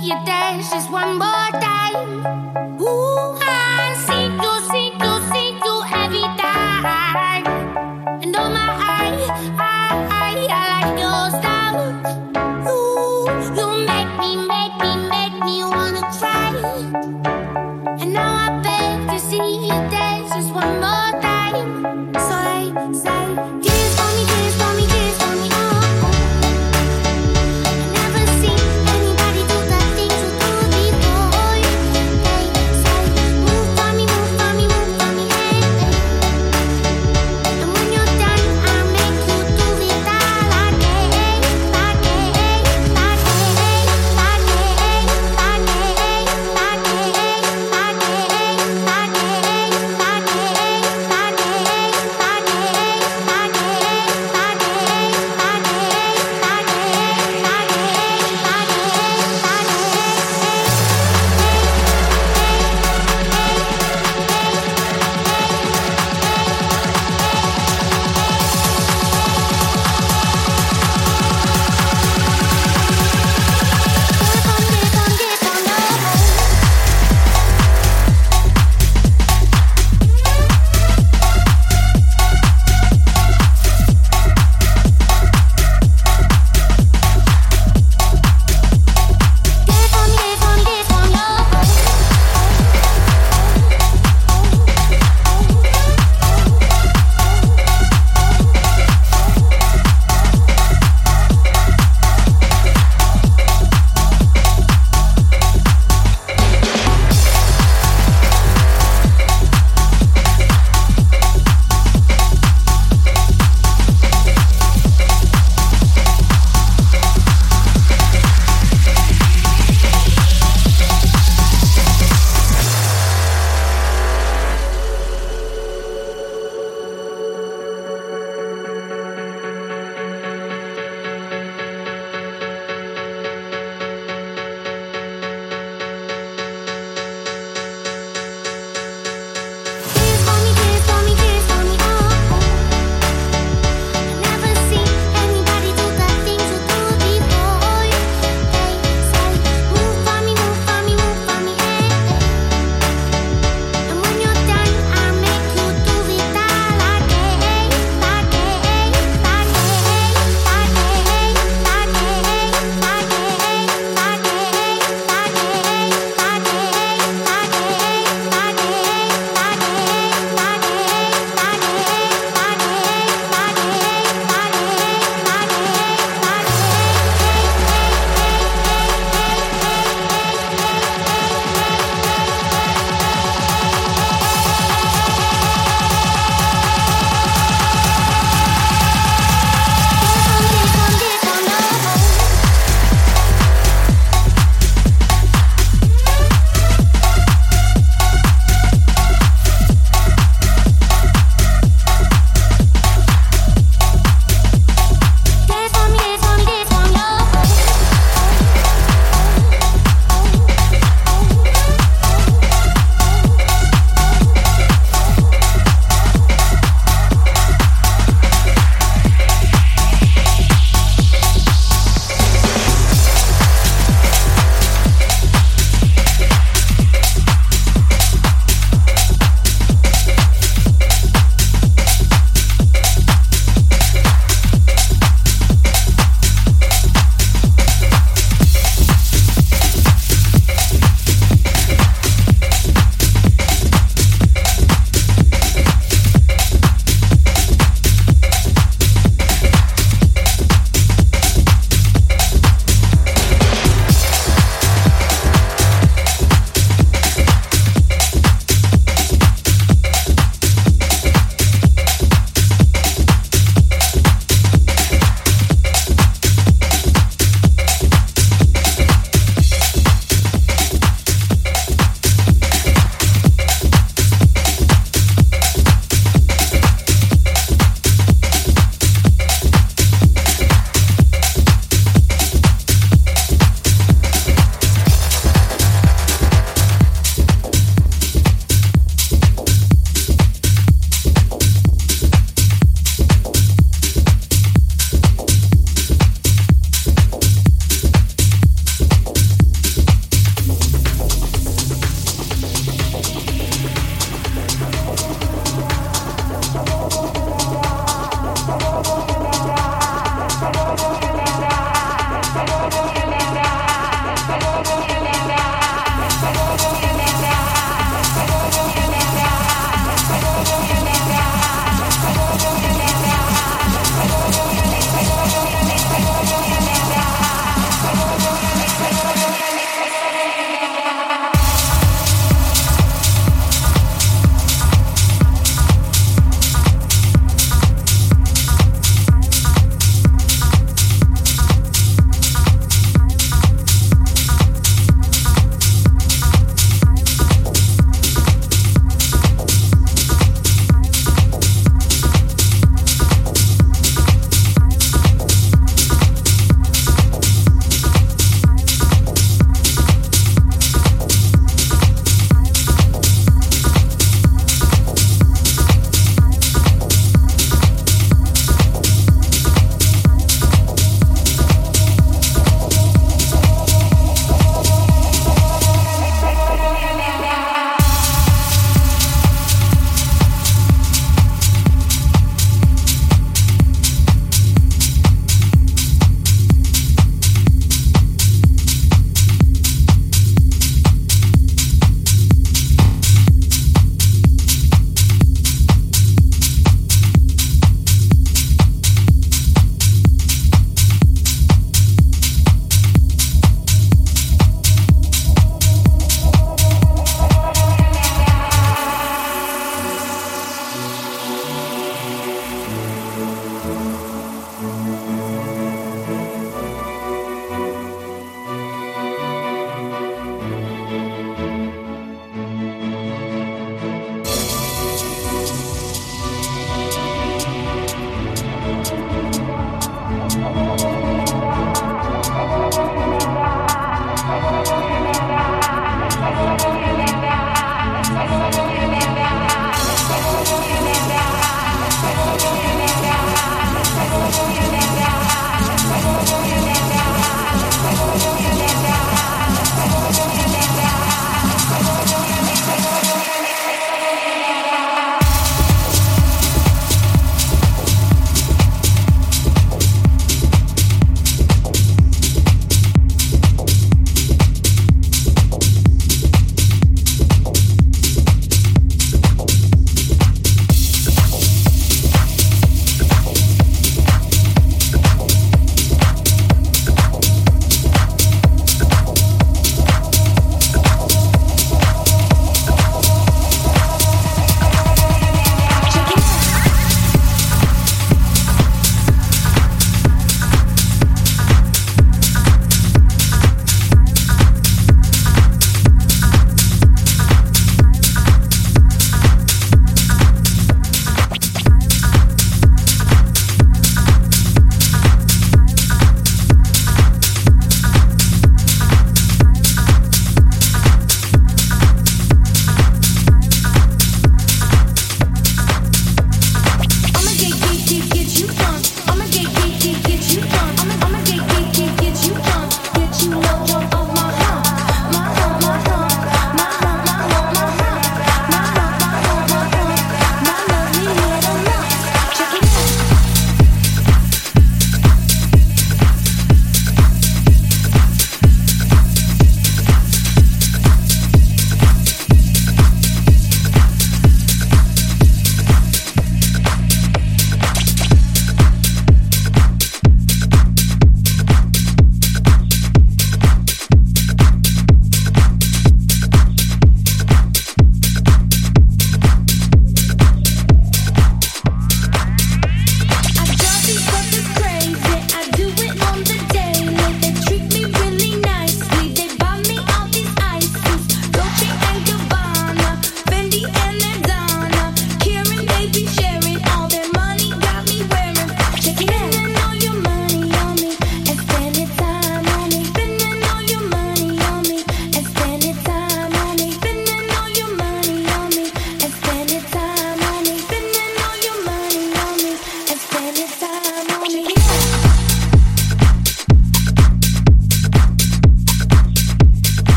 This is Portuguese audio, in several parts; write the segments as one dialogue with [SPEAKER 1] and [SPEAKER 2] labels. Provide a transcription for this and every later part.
[SPEAKER 1] you dance just one more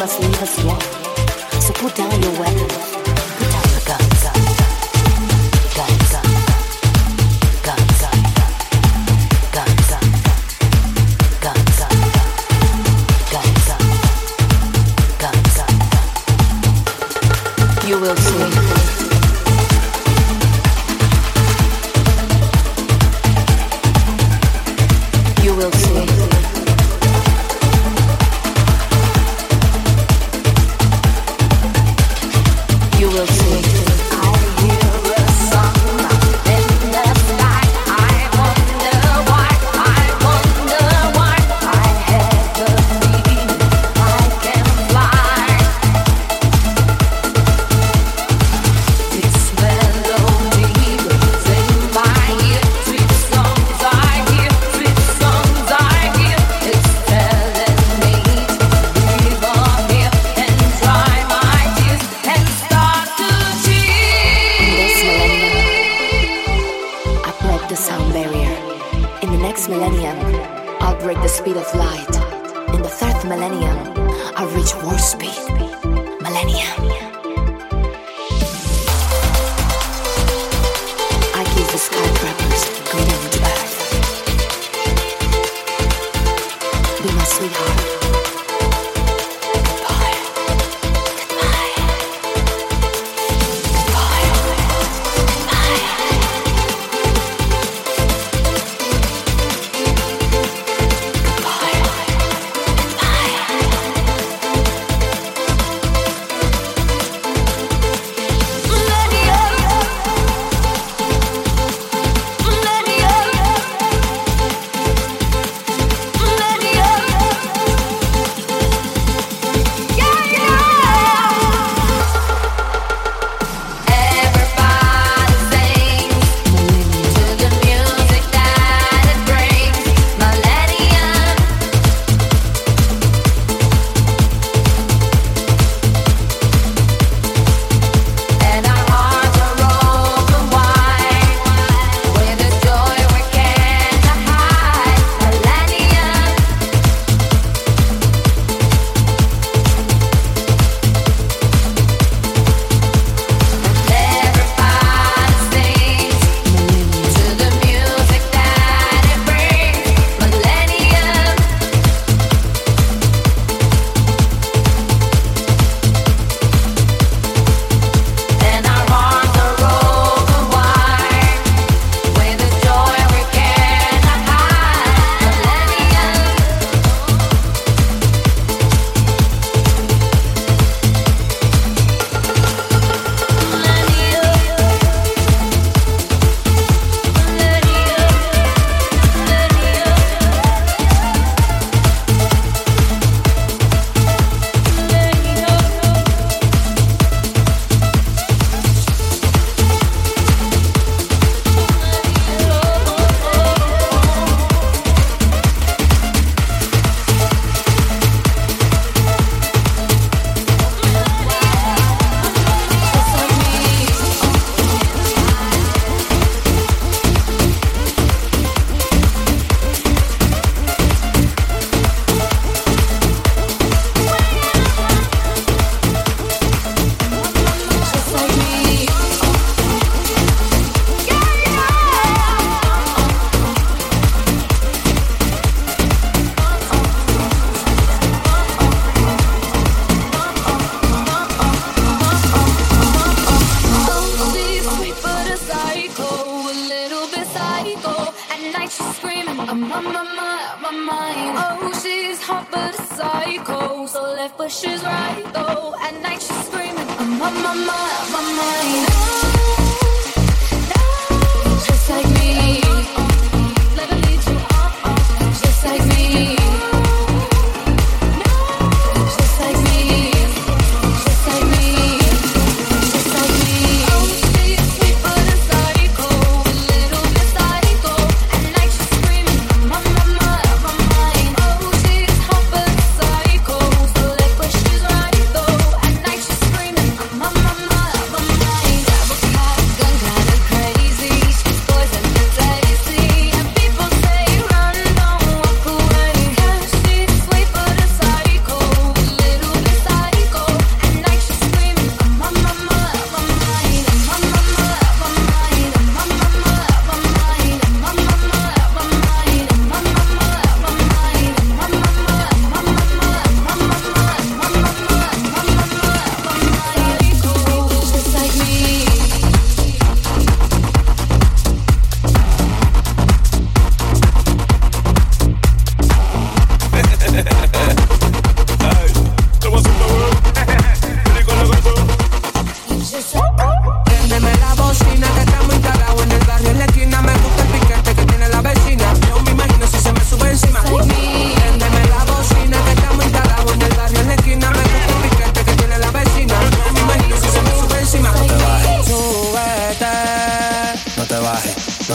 [SPEAKER 1] must leave us alone. So
[SPEAKER 2] put down your weapons.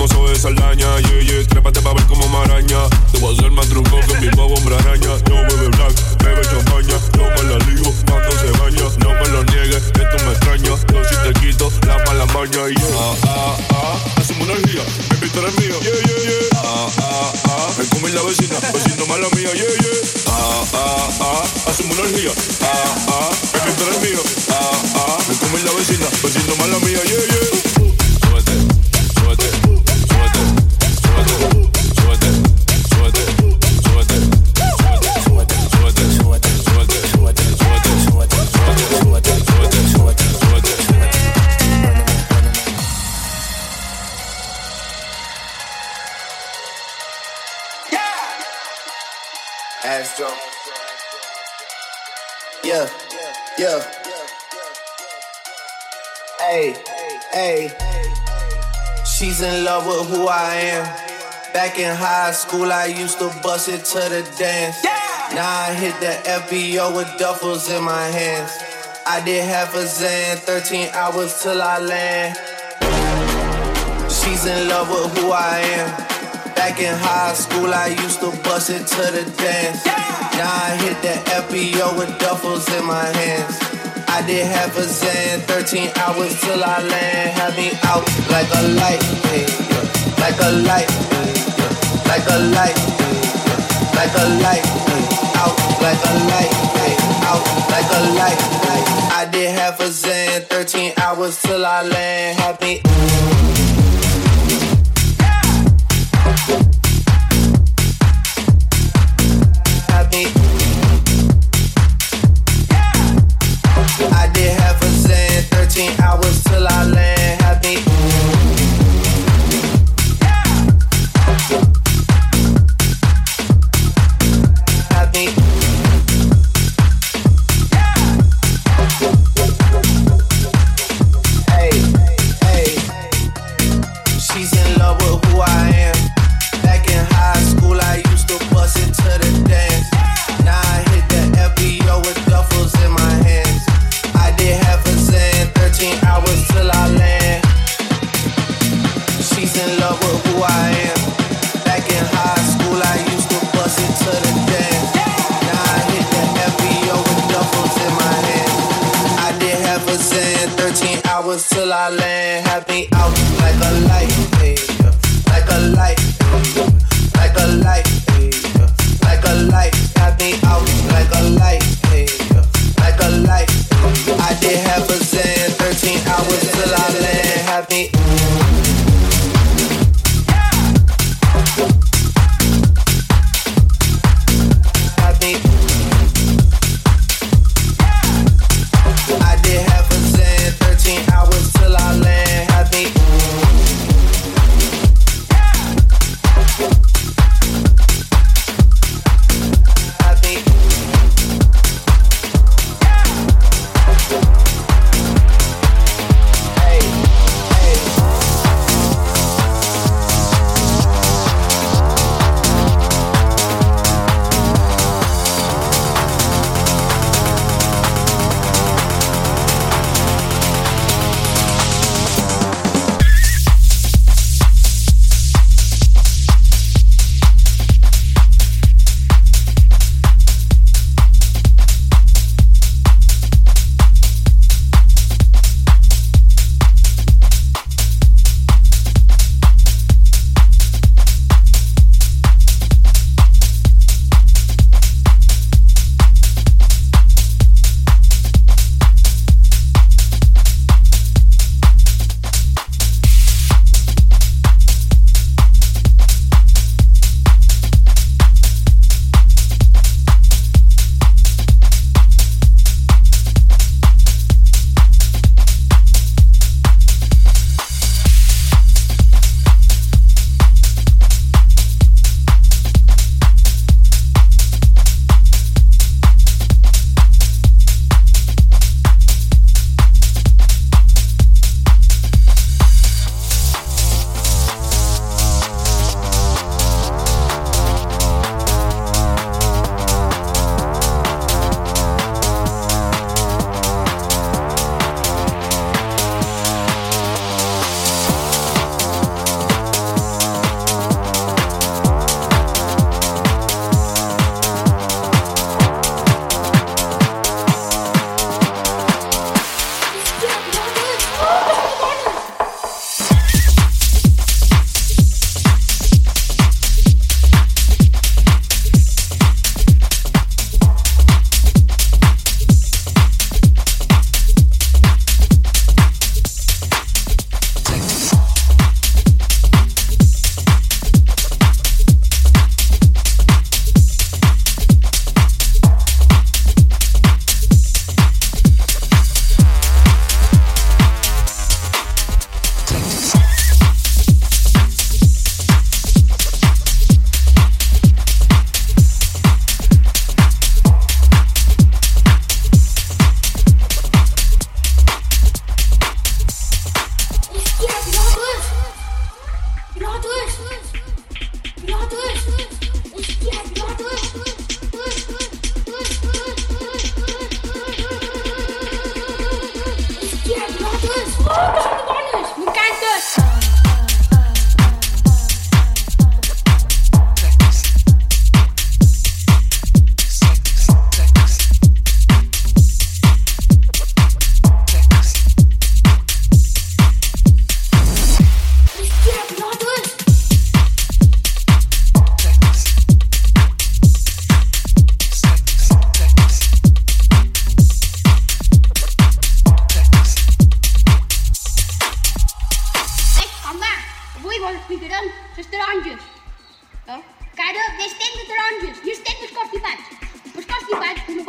[SPEAKER 2] como soy Saldaña, yeah, yeah. Trépate pa' ver como maraña. Te voy a hacer más truco que mi pavo hombre araña. Yo bebe black, bebe champaña. Yo me la ligo cuando se baña. No me lo niegues, tú me extrañas. Yo si te quito la mala maña. Y ah, ah, ah. Hacemos una orgía, baby, tú eres mía. Yeah, yeah, yeah. Ah, ah, ah. Me come la vecina, vecino mala mía. Yeah, yeah. Ah, ah, ah. Hacemos una orgía. Ah, ah. Baby, tú eres mío. Ah, ah. Me come la vecina, vecino mala mía. Yeah, yeah.
[SPEAKER 3] Yeah. Hey, hey. She's in love with who I am. Back in high school, I used to bust it to the dance. Now I hit the FBO with duffels in my hands. I did half a Zan, 13 hours till I land. She's in love with who I am. Back in high school, I used to bust it to the dance. Now I hit the FBO with duffels in my hands. I did half a Zan, 13 hours till I land. Had me out like a light, yeah. like a light, yeah. like a light, yeah. like a light, out like a light, out like a light. I did half a Zan, 13 hours till I land. Had me.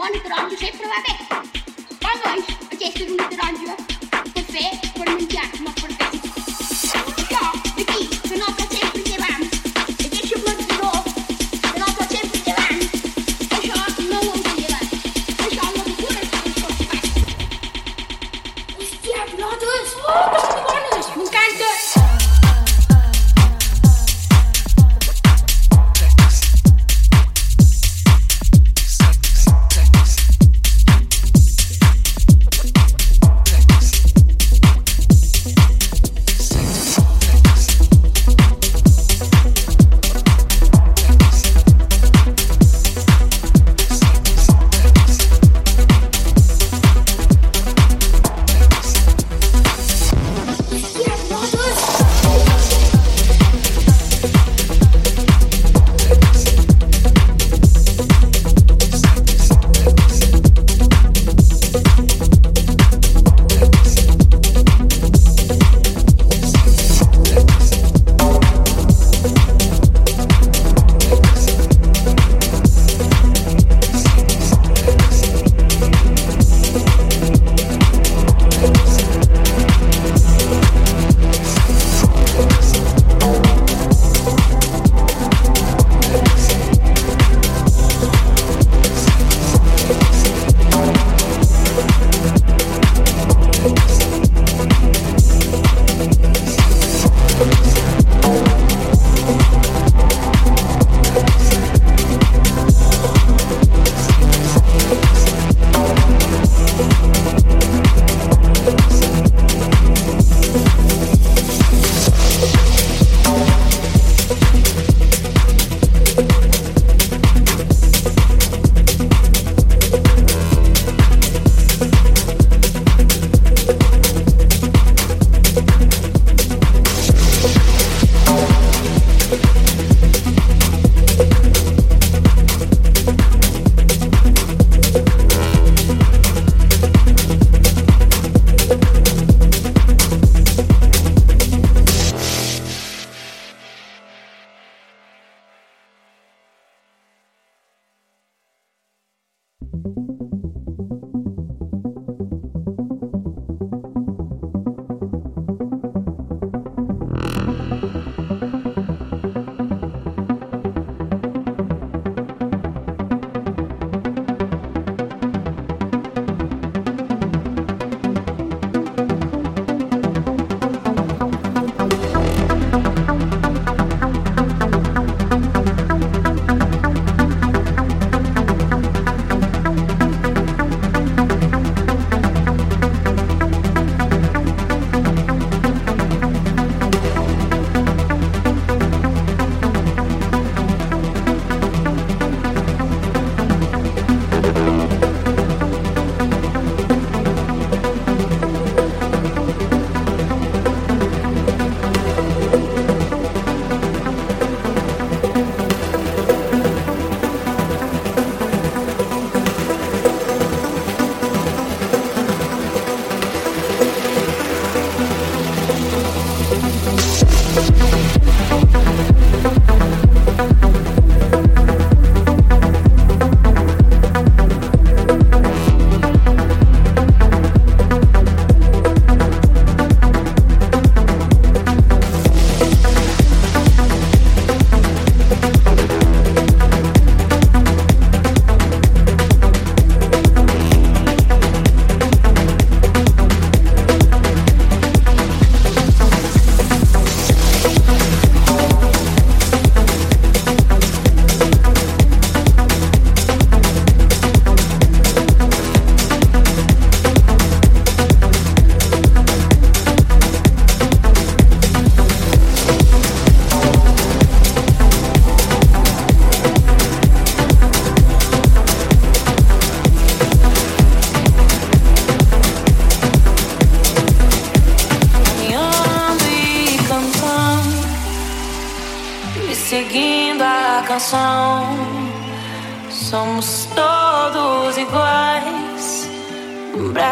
[SPEAKER 4] buon litronaggio sempre va bene. Ma noi, ho chiesto un
[SPEAKER 5] litronaggio per te, per mangiare, ma per te.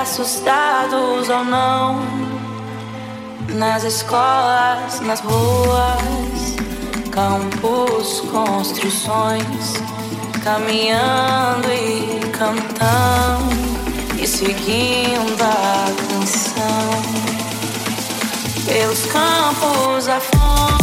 [SPEAKER 5] assustados ou não, nas escolas, nas ruas, campos, construções, caminhando e cantando e seguindo a canção. Pelos campos afora.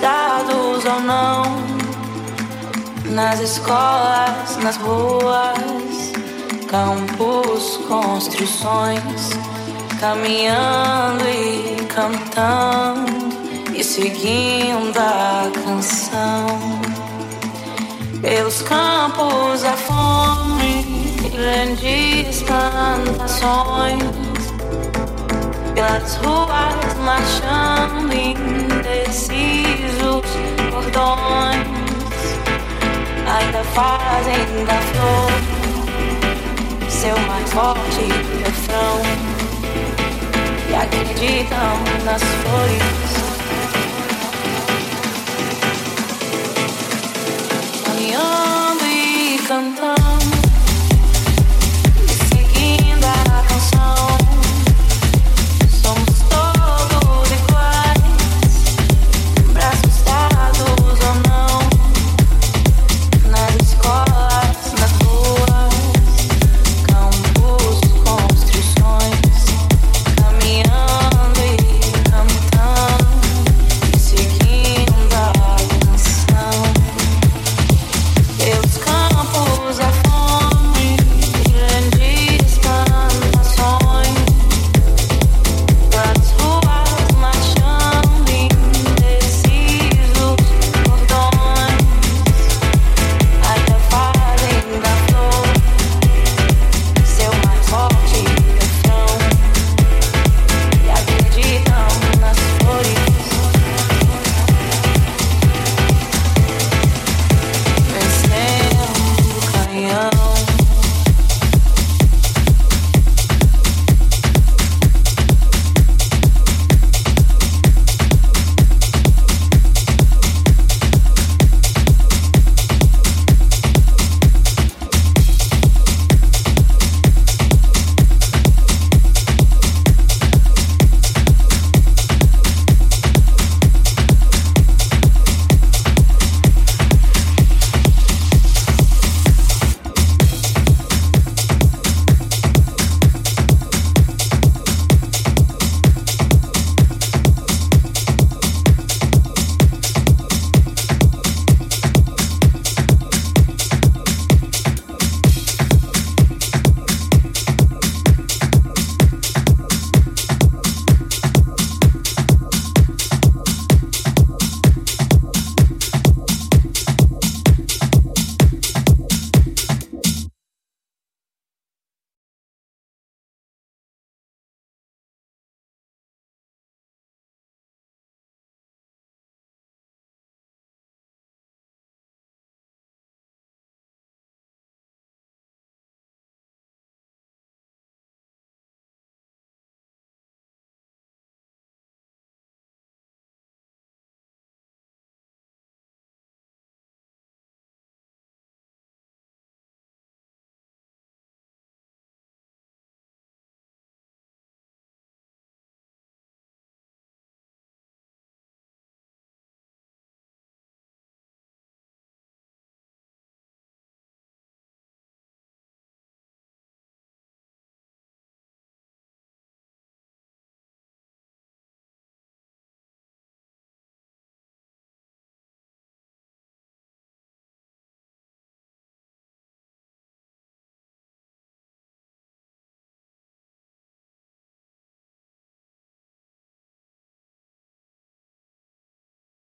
[SPEAKER 5] Dados ou não. Nas escolas, nas ruas, campos, construções, caminhando e cantando e seguindo a canção. Pelos campos a fome grandes plantações, pelas ruas marchando indecisos cordões, ainda fazem da flor seu mais forte refrão e acreditam nas flores. Caminhando e cantando.